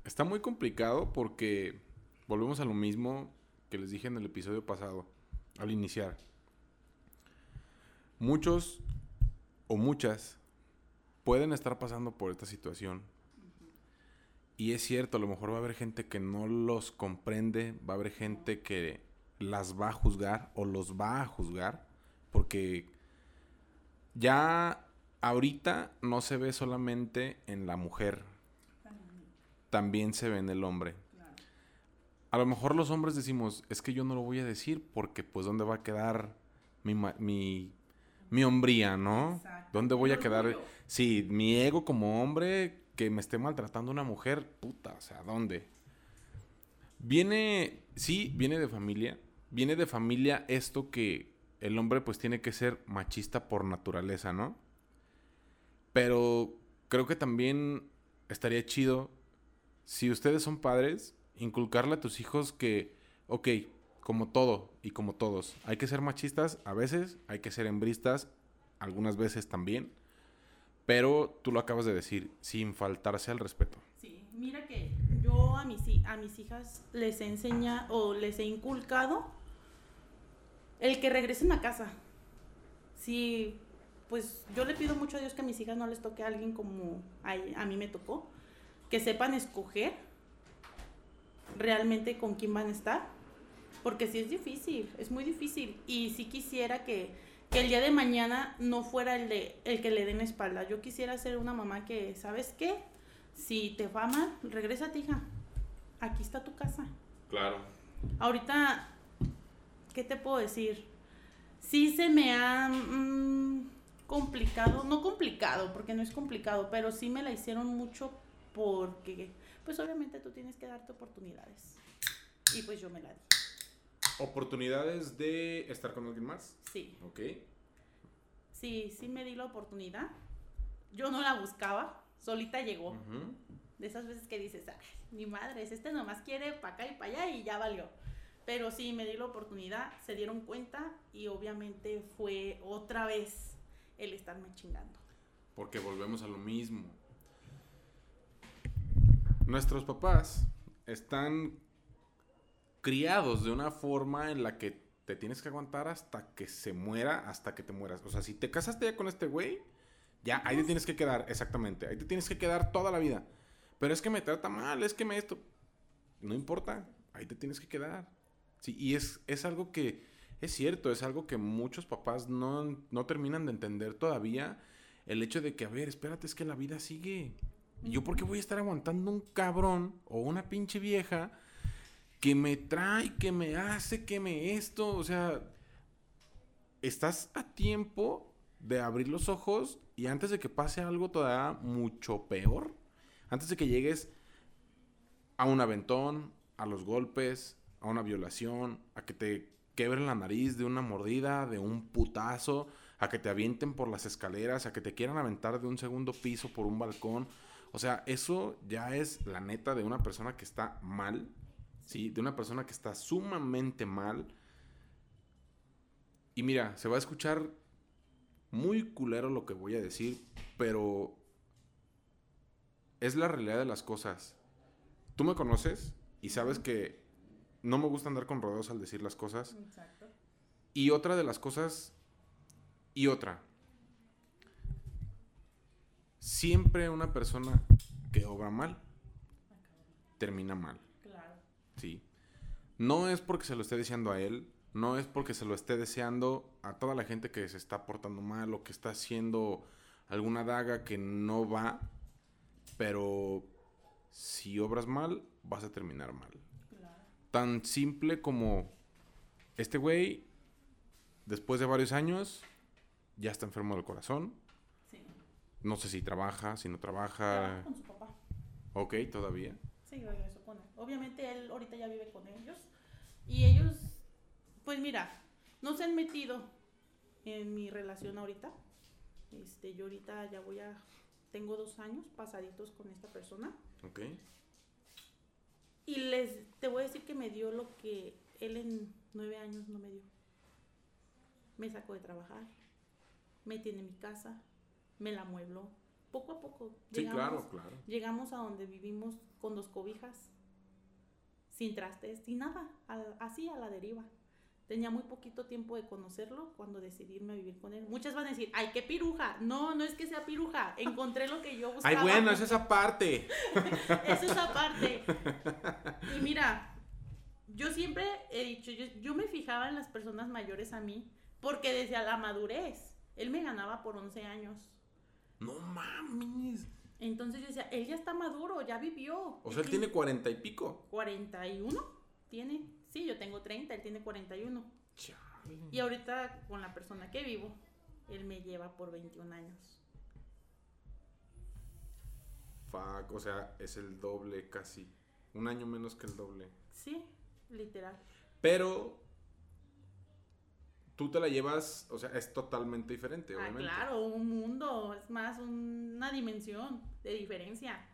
Está muy complicado porque volvemos a lo mismo que les dije en el episodio pasado, al iniciar. Muchos o muchas pueden estar pasando por esta situación. Y es cierto, a lo mejor va a haber gente que no los comprende, va a haber gente que las va a juzgar o los va a juzgar, porque ya ahorita no se ve solamente en la mujer, también se ve en el hombre. A lo mejor los hombres decimos, es que yo no lo voy a decir porque pues dónde va a quedar mi, mi, mi hombría, ¿no? ¿Dónde voy a quedar? Sí, mi ego como hombre que me esté maltratando una mujer, puta, o sea, ¿dónde? Viene, sí, viene de familia, viene de familia esto que el hombre pues tiene que ser machista por naturaleza, ¿no? Pero creo que también estaría chido si ustedes son padres, inculcarle a tus hijos que, ok, como todo y como todos, hay que ser machistas a veces, hay que ser hembristas algunas veces también, pero tú lo acabas de decir, sin faltarse al respeto. Sí, mira que yo a mis, a mis hijas les enseña o les he inculcado el que regresen a casa. Sí, pues yo le pido mucho a Dios que a mis hijas no les toque a alguien como a, mí me tocó. Que sepan escoger realmente con quién van a estar. Porque sí es difícil, es muy difícil. Y sí quisiera que, que el día de mañana no fuera el, de, el que le den espalda. Yo quisiera ser una mamá que, ¿sabes qué? Si te va mal, regresa a ti, hija. Aquí está tu casa. Claro. Ahorita ¿qué te puedo decir? Sí se me ha mm, complicado, no complicado, porque no es complicado, pero sí me la hicieron mucho porque, pues obviamente tú tienes que darte oportunidades. Y pues yo me la di. ¿Oportunidades de estar con alguien más? Sí. Ok. Sí, sí me di la oportunidad. Yo no la buscaba, solita llegó. De esas veces que dices, ay, mi madre, es este nomás quiere para acá y para allá y ya valió. Pero sí, me di la oportunidad, se dieron cuenta y obviamente fue otra vez el estarme chingando. Porque volvemos a lo mismo. Nuestros papás están criados de una forma en la que te tienes que aguantar hasta que se muera, hasta que te mueras. O sea, si te casaste ya con este güey, ya ahí te tienes que quedar, exactamente. Ahí te tienes que quedar toda la vida. Pero es que me trata mal, es que me esto. No importa, ahí te tienes que quedar. Sí, y es, es algo que es cierto, es algo que muchos papás no, no terminan de entender todavía. El hecho de que, a ver, espérate, es que la vida sigue. ¿Y yo por qué voy a estar aguantando un cabrón o una pinche vieja que me trae, que me hace, que me esto? O sea, estás a tiempo de abrir los ojos y antes de que pase algo todavía mucho peor, antes de que llegues a un aventón, a los golpes, a una violación, a que te quebren la nariz de una mordida, de un putazo, a que te avienten por las escaleras, a que te quieran aventar de un segundo piso por un balcón. O sea, eso ya es la neta de una persona que está mal, ¿sí? De una persona que está sumamente mal. Y mira, se va a escuchar muy culero lo que voy a decir, pero es la realidad de las cosas. Tú me conoces y sabes que no me gusta andar con rodeos al decir las cosas. Exacto. Y otra de las cosas, y otra, siempre una persona que obra mal, termina mal. Claro. Sí. No es porque se lo esté deseando a él, no es porque se lo esté deseando a toda la gente que se está portando mal o que está haciendo alguna daga que no va, pero si obras mal, vas a terminar mal. Tan simple como este güey, después de varios años, ya está enfermo del corazón. Sí. No sé si trabaja, si no trabaja. con su papá. Ok, todavía. Sí, regresó con él. Obviamente él ahorita ya vive con ellos. Y ellos, pues mira, no se han metido en mi relación ahorita. Este, yo ahorita ya voy a, tengo dos años pasaditos con esta persona. Ok. Y les, te voy a decir que me dio lo que él en nueve años no me dio. Me sacó de trabajar, me tiene mi casa, me la muebló. Poco a poco. Sí, claro, claro. Llegamos a donde vivimos con dos cobijas, sin trastes, sin nada, así a la deriva. Tenía muy poquito tiempo de conocerlo cuando decidí irme a vivir con él. Muchas van a decir, ay, qué piruja. No, no es que sea piruja. Encontré lo que yo buscaba. Ay, bueno, es esa parte. es esa parte. Y mira, yo siempre he dicho, yo, me fijaba en las personas mayores a mí porque decía la madurez. Él me ganaba por 11 años. No mames. Entonces yo decía, él ya está maduro, ya vivió. O sea, él tiene 40 y pico. 41 tiene. Sí, yo tengo 30, él tiene 41. Y ahorita con la persona que vivo, él me lleva por 21 años. Fuck, o sea, es el doble casi. Un año menos que el doble. Sí, literal. Pero tú te la llevas, o sea, es totalmente diferente, ah, obviamente. claro, un mundo, es más una dimensión de diferencia.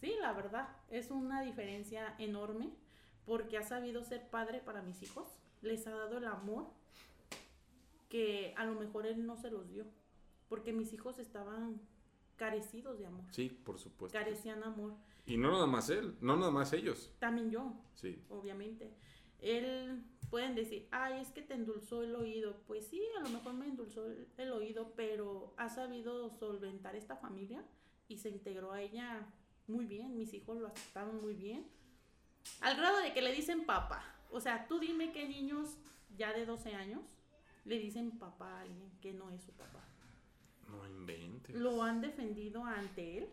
Sí, la verdad, es una diferencia enorme porque ha sabido ser padre para mis hijos, les ha dado el amor que a lo mejor él no se los dio, porque mis hijos estaban carecidos de amor. Sí, por supuesto. Carecían amor. Y no nada más él, no nada más ellos. También yo. Sí. Obviamente. Él pueden decir, ay, es que te endulzó el oído. Pues sí, a lo mejor me endulzó el, oído, pero ha sabido solventar esta familia y se integró a ella muy bien. Mis hijos lo aceptaron muy bien. Al grado de que le dicen papá. O sea, tú dime qué niños ya de 12 años le dicen papá a alguien que no es su papá. No inventes. Lo han defendido ante él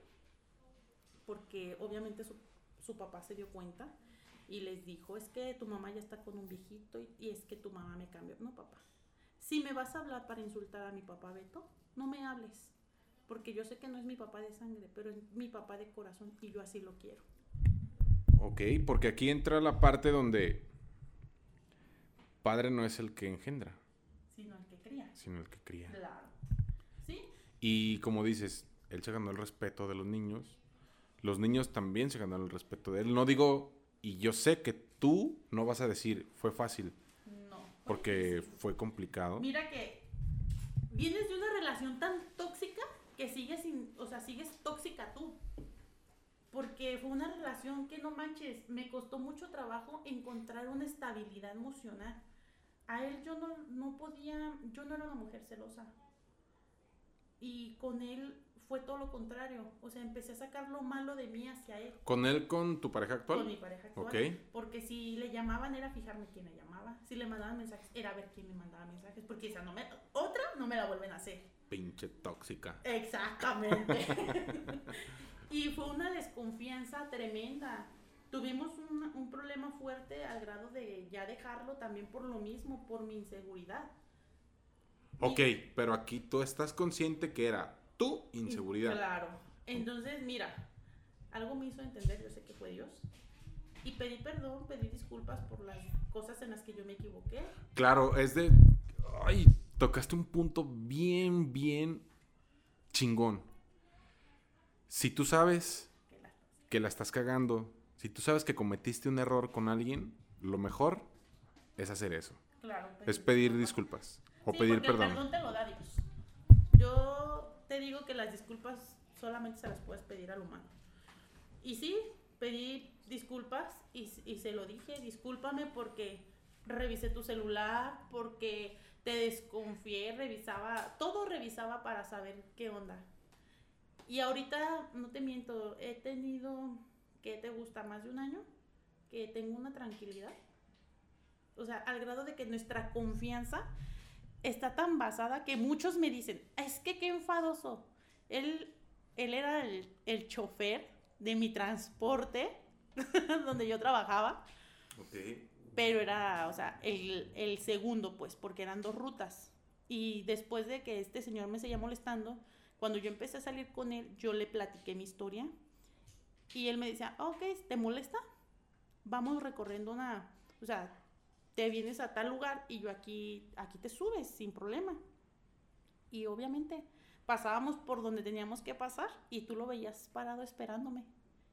porque obviamente su, papá se dio cuenta y les dijo, es que tu mamá ya está con un viejito y, y, es que tu mamá me cambió. No, papá. Si me vas a hablar para insultar a mi papá Beto, no me hables. Porque yo sé que no es mi papá de sangre, pero es mi papá de corazón y yo así lo quiero. Ok, porque aquí entra la parte donde padre no es el que engendra. Sino el que cría. Sino el que cría. Claro. ¿Sí? Y como dices, él se ganó el respeto de los niños. Los niños también se ganaron el respeto de él. No digo, y yo sé que tú no vas a decir, fue fácil. No. Porque fue complicado. Mira que vienes de una relación tan tóxica que sigues sin, o sea, sigues tóxica tú porque fue una relación que no manches, me costó mucho trabajo encontrar una estabilidad emocional. A él yo no, no podía, yo no era una mujer celosa. y con él fue todo lo contrario. O sea, empecé a sacar lo malo de mí hacia él. ¿Con él, con tu pareja actual? Con mi pareja actual. Ok. Porque si le llamaban era fijarme quién le llamaba. Si le mandaban mensajes era ver quién me mandaba mensajes. Porque esa no me, otra no me la vuelven a hacer. Pinche tóxica. Exactamente. y fue una desconfianza tremenda. Tuvimos un, un problema fuerte al grado de ya dejarlo también por lo mismo, por mi inseguridad. Ok, pero aquí tú estás consciente que era tu inseguridad. Claro. Entonces, mira, algo me hizo entender, yo sé que fue Dios. Y pedí perdón, pedí disculpas por las cosas en las que yo me equivoqué. Claro, es de... Ay, tocaste un punto bien, bien chingón. Si tú sabes que la estás cagando, si tú sabes que cometiste un error con alguien, lo mejor es hacer eso. Claro. Es pedir disculpas o Sí, pedir el perdón. perdón te lo da Dios. Yo te digo que las disculpas solamente se las puedes pedir al humano. Y sí, pedí disculpas y, y se lo dije, discúlpame porque revisé tu celular, porque te desconfié, revisaba, todo revisaba para saber qué onda. Y ahorita, no te miento, he tenido, ¿qué te gusta? Más de un año, que tengo una tranquilidad. O sea, al grado de que nuestra confianza está tan basada que muchos me dicen, es que qué enfadoso. Él, él era el, el chofer de mi transporte donde yo trabajaba, Ok. pero era, o sea, el, el segundo, pues, porque eran dos rutas. Y después de que este señor me seguía molestando, cuando yo empecé a salir con él, yo le platiqué mi historia. Y él me decía, ok, ¿te molesta? Vamos recorriendo una, o sea, te vienes a tal lugar y yo aquí, aquí te subes sin problema. Y obviamente pasábamos por donde teníamos que pasar y tú lo veías parado esperándome.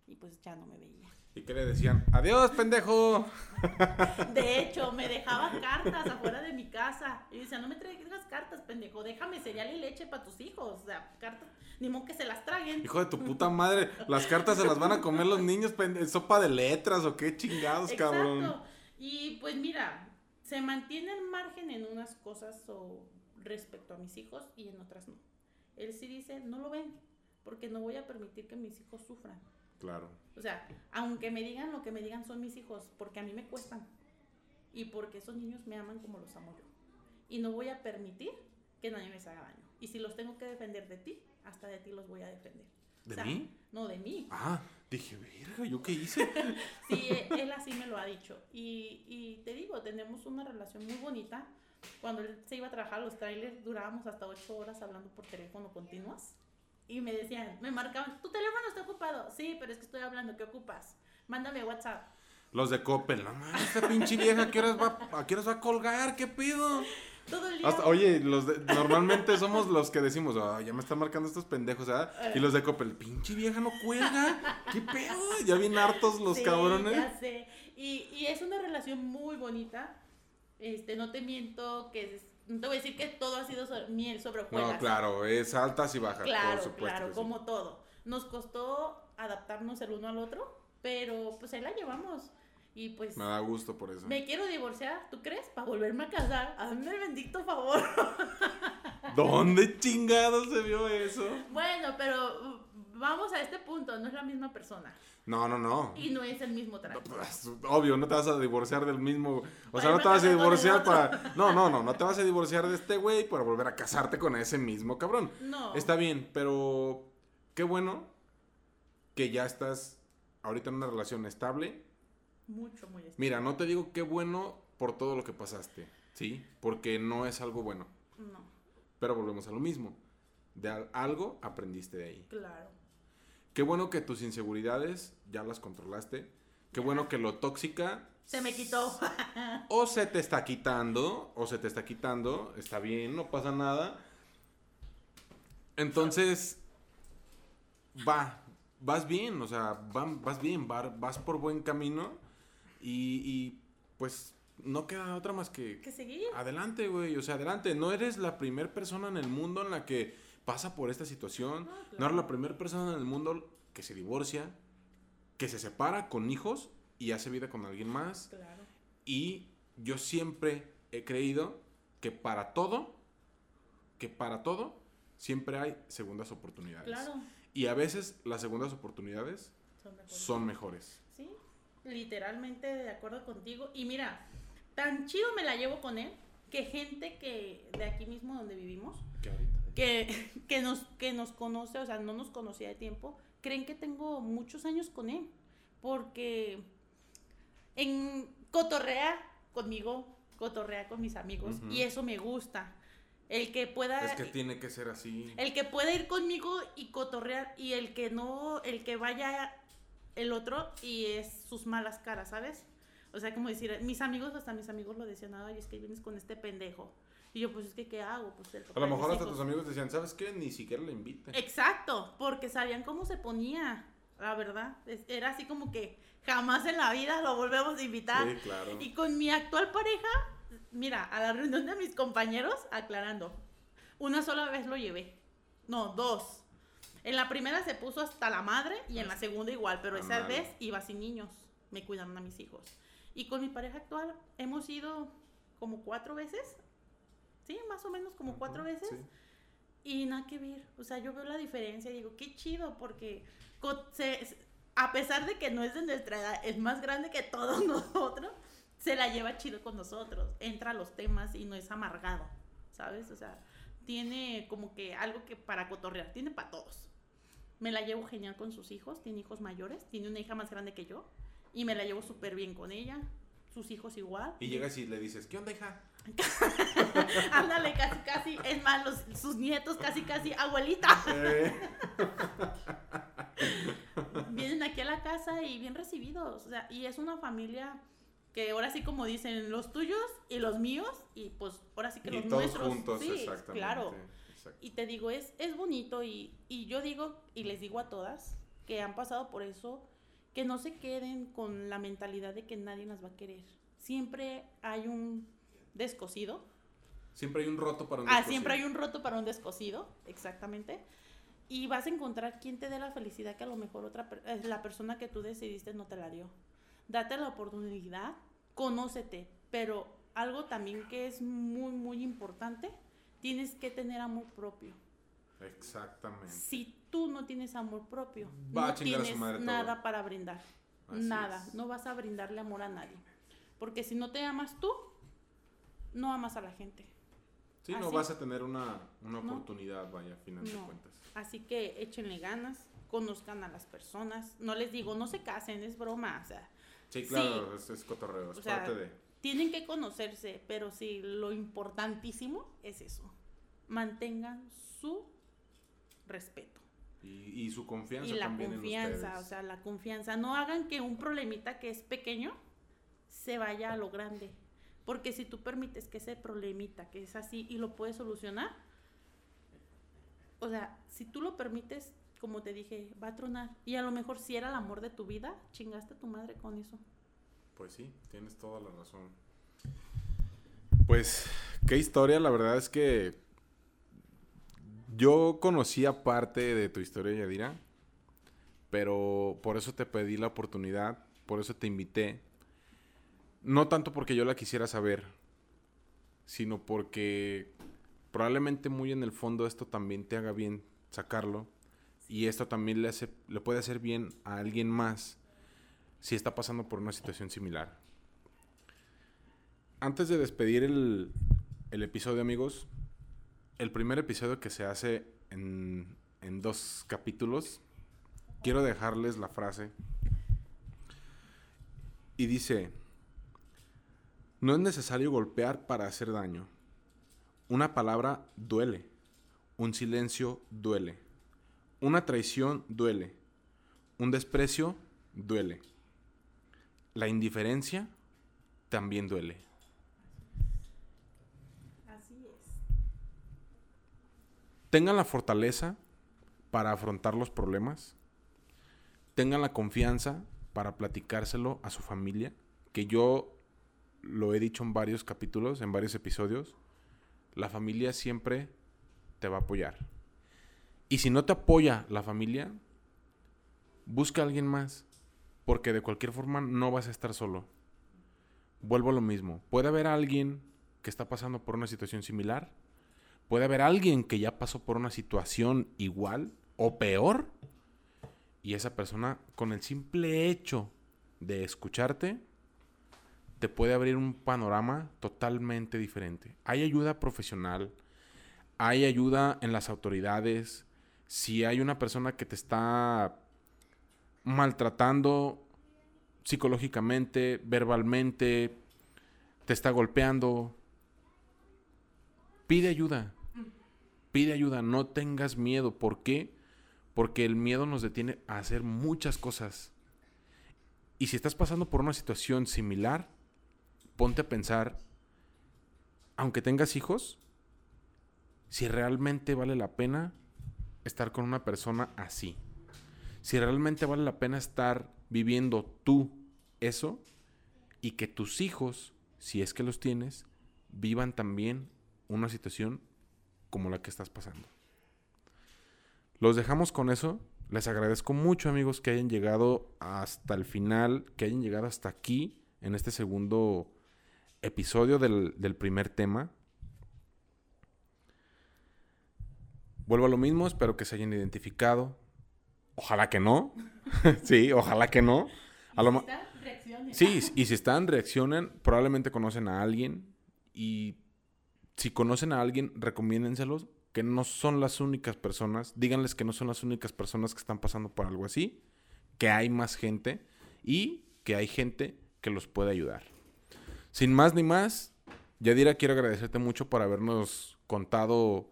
Y pues ya no me veía. ¿Y qué le decían? Adiós, pendejo. De hecho, me dejaba cartas afuera de mi casa. Y decía, no me traigas cartas, pendejo. Déjame cereal y leche para tus hijos. O sea, cartas, ni modo que se las traguen. Hijo de tu puta madre, las cartas se las van a comer los niños, sopa de letras o qué chingados, cabrón. Exacto. Y pues mira, se mantiene el margen en unas cosas o respecto a mis hijos y en otras no. Él sí dice, no lo ven, porque no voy a permitir que mis hijos sufran. Claro. O sea, aunque me digan lo que me digan son mis hijos, porque a mí me cuestan. Y porque esos niños me aman como los amo yo. Y no voy a permitir que nadie les haga daño. Y si los tengo que defender de ti, hasta de ti los voy a defender. ¿De mí? No, de mí. Ah, dije, verga, ¿yo qué hice? Sí, e- él así me lo ha dicho. Y, y te digo, tenemos una relación muy bonita. Cuando él se iba a trabajar los trailers, durábamos hasta ocho horas hablando por teléfono continuas. Y me decían, me marcaban, tu teléfono está ocupado. Sí, pero es que estoy hablando, ¿qué ocupas? Mándame WhatsApp. Los de Coppel, no mames, esta pinche vieja, ¿a qué horas va, a qué horas va a colgar? ¿Qué pido? Todo el día. Hasta- oye, los de- normalmente somos los que decimos, "Ah, ya me están marcando estos pendejos, ¿verdad? Y los de Coppel, pinche vieja no cuelga. ¿Qué pedo? Ya bien hartos los Sí, cabrones. Ya sé. Y, y es una relación muy bonita. Este, no te miento que es- no te voy a decir que todo ha sido so- miel sobre hojuelas. No, claro, es altas y bajas, Claro, por supuesto. claro, sí. como todo. Nos costó adaptarnos el uno al otro, pero pues ahí la llevamos. Y pues Me da gusto por eso. me quiero divorciar, ¿tú crees? Para volverme a casar. Hazme el bendito favor. ¿Dónde chingados se vio eso? bueno, pero vamos a este punto, no es la misma persona No, no, no. y no es el mismo trato. Pues, Obvio, no te vas a divorciar del mismo. O sea, no te vas a divorciar para. No, no, no. No te vas a divorciar de este güey para volver a casarte con ese mismo cabrón. No. Está bien, pero. Qué bueno que ya estás ahorita en una relación estable. Mucho, muy estable. Mira, no te digo qué bueno por todo lo que pasaste, ¿sí? Porque no es algo bueno. No, Pero volvemos a lo mismo. De al- algo aprendiste de ahí. claro. Qué bueno que tus inseguridades ya las controlaste. Qué bueno que lo tóxica Se me quitó. o se te está quitando, o se te está quitando, está bien, no pasa nada. Entonces, va, vas bien, o sea, va- vas bien, va- vas por buen camino y, y, pues no queda otra más que... que seguir. Adelante, güey, o sea, adelante. No eres la primera persona en el mundo en la que pasa por esta situación. No, No, claro. eres la primera persona en el mundo que se divorcia, que se separa con hijos y hace vida con alguien más. Claro. Y yo siempre he creído que para todo, que para todo siempre hay segundas oportunidades. Claro. Y a veces las segundas oportunidades son mejores. Sí, literalmente de acuerdo contigo. Y mira, tan chido me la llevo con él que gente que de aquí mismo donde vivimos, que, que, nos, que nos conoce, o sea, no nos conocía de tiempo, creen que tengo muchos años con él. Porque en cotorrea conmigo, cotorrea con mis amigos, y eso me gusta. El que pueda. Es que tiene que ser así. El que pueda ir conmigo y cotorrear, y el que no, el que vaya el otro y es sus malas caras, ¿sabes? O sea, como decir, mis amigos, hasta mis amigos lo decían, ay, es que vienes con este pendejo. Y yo, pues es que, ¿qué hago? Pues A lo mejor hasta tus amigos decían, ¿sabes qué? Ni siquiera le invite. Exacto, porque sabían cómo se ponía, la verdad. Era así como que jamás en la vida lo volvemos a invitar. Sí, claro. Y con mi actual pareja, mira, a la reunión de mis compañeros, aclarando, una sola vez lo llevé. No, dos. En la primera se puso hasta la madre y en la segunda igual, pero esa vez iba sin niños. Me cuidaron a mis hijos. Y con mi pareja actual hemos ido como cuatro veces. Sí, más o menos como cuatro veces. Y nada que ver. O sea, yo veo la diferencia y digo, qué chido, porque a pesar de que no es de nuestra edad, es más grande que todos nosotros se la lleva chido con nosotros, entra a los temas y no es amargado, ¿sabes? O sea, tiene como que algo que para cotorrear, tiene para todos. Me la llevo genial con sus hijos, tiene hijos mayores, tiene una hija más grande que yo y me la llevo súper bien con ella, sus hijos igual. Y llegas y le dices, ¿qué onda, hija? Ándale, casi, casi, es más, sus nietos casi, casi, abuelita. Vienen aquí a la casa y bien recibidos, o sea, y es una familia que ahora sí como dicen los tuyos y los míos y pues ahora sí que los nuestros juntos, sí claro y te digo es es bonito y, y yo digo y les digo a todas que han pasado por eso que no se queden con la mentalidad de que nadie las va a querer. Siempre hay un descosido. Siempre hay un roto para un descosido. ah siempre hay un roto para un descosido exactamente. Y vas a encontrar quien te dé la felicidad que a lo mejor otra eh, la persona que tú decidiste no te la dio. Date la oportunidad, conócete, pero algo también que es muy, muy importante, tienes que tener amor propio. Exactamente. Si tú no tienes amor propio, no tienes nada para brindar. nada. No vas a brindarle amor a nadie. Porque si no te amas tú, no amas a la gente. Sí, no vas a tener una, oportunidad, vaya, a final de cuentas. Así que échenle ganas, conozcan a las personas. No les digo, no se casen, es broma. O sea, Sí, claro, Es, cotorreo, es parte de... Tienen que conocerse, pero sí, lo importantísimo es eso. Mantengan su respeto. Y, su confianza y la confianza, o sea, la confianza. No hagan que un problemita que es pequeño se vaya a lo grande. Porque si tú permites que ese problemita, que es así, y lo puedes solucionar, o sea, si tú lo permites, como te dije, va a tronar. Y a lo mejor si era el amor de tu vida, chingaste a tu madre con eso. Pues sí, tienes toda la razón. Pues, qué historia, la verdad es que yo conocía parte de tu historia, Yadira, pero por eso te pedí la oportunidad, por eso te invité. No tanto porque yo la quisiera saber, sino porque probablemente muy en el fondo esto también te haga bien sacarlo y esto también le, hace, le puede hacer bien a alguien más si está pasando por una situación similar. Antes de despedir el, el episodio, amigos, el primer episodio que se hace en, en dos capítulos, quiero dejarles la frase. Y dice, no es necesario golpear para hacer daño. Una palabra duele. Un silencio duele. Una traición duele. Un desprecio duele. La indiferencia también duele. Así es. Tengan la fortaleza para afrontar los problemas. Tengan la confianza para platicárselo a su familia, que yo lo he dicho en varios capítulos, en varios episodios. La familia siempre te va a apoyar. Y si no te apoya la familia, busca a alguien más. Porque de cualquier forma no vas a estar solo. Vuelvo a lo mismo. Puede haber alguien que está pasando por una situación similar. Puede haber alguien que ya pasó por una situación igual o peor y esa persona con el simple hecho de escucharte te puede abrir un panorama totalmente diferente. Hay ayuda profesional, hay ayuda en las autoridades. Si hay una persona que te está maltratando psicológicamente, verbalmente, te está golpeando, pide ayuda. Pide ayuda, no tengas miedo. ¿Por qué? Porque el miedo nos detiene a hacer muchas cosas. Y si estás pasando por una situación similar, ponte a pensar, aunque tengas hijos, si realmente vale la pena estar con una persona así. Si realmente vale la pena estar viviendo tú eso y que tus hijos, si es que los tienes, vivan también una situación como la que estás pasando. Los dejamos con eso. Les agradezco mucho amigos que hayan llegado hasta el final, que hayan llegado hasta aquí en este segundo episodio del, primer tema. Vuelvo a lo mismo, espero que se hayan identificado. Ojalá que no. sí, ojalá que no. A lo sí, y si están, reaccionen. Probablemente conocen a alguien. Y si conocen a alguien, recomiéndenselos. Que no son las únicas personas. Díganles que no son las únicas personas que están pasando por algo así. Que hay más gente. Y que hay gente que los puede ayudar. Sin más ni más, Yadira, quiero agradecerte mucho por habernos contado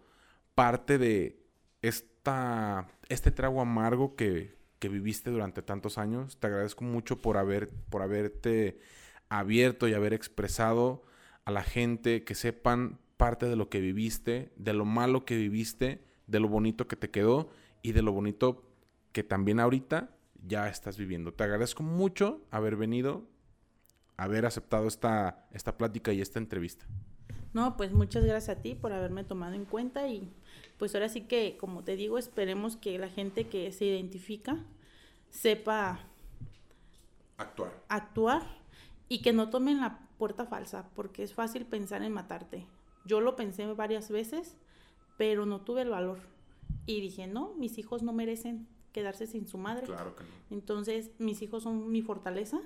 parte de esta, este trago amargo que, que viviste durante tantos años. Te agradezco mucho por, haber, por haberte abierto y haber expresado a la gente que sepan parte de lo que viviste, de lo malo que viviste, de lo bonito que te quedó y de lo bonito que también ahorita ya estás viviendo. Te agradezco mucho haber venido haber aceptado esta, esta plática y esta entrevista. No, pues muchas gracias a ti por haberme tomado en cuenta y pues ahora sí que, como te digo, esperemos que la gente que se identifica sepa actuar. Actuar y que no tomen la puerta falsa, porque es fácil pensar en matarte. Yo lo pensé varias veces, pero no tuve el valor. Y dije, no, mis hijos no merecen quedarse sin su madre. Claro que no. Entonces, mis hijos son mi fortaleza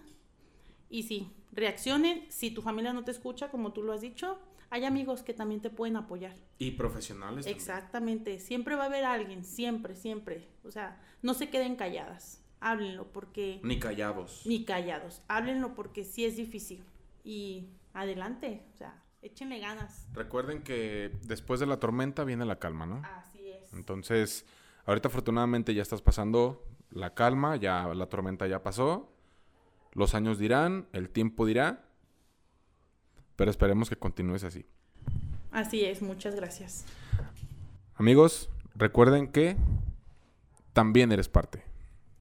y sí, reaccionen. Si tu familia no te escucha, como tú lo has dicho, hay amigos que también te pueden apoyar. Y profesionales. Exactamente. Siempre va a haber alguien, siempre, siempre. O sea, no se queden calladas. Háblenlo porque... Ni callados. Ni callados. Háblenlo porque sí es difícil. Y adelante, o sea, échenle ganas. Recuerden que después de la tormenta viene la calma, ¿no? Así es. Entonces, ahorita afortunadamente ya estás pasando la calma, ya la tormenta ya pasó los años dirán, el tiempo dirá, pero esperemos que continúes así. Así es, muchas gracias. Amigos, recuerden que también eres parte.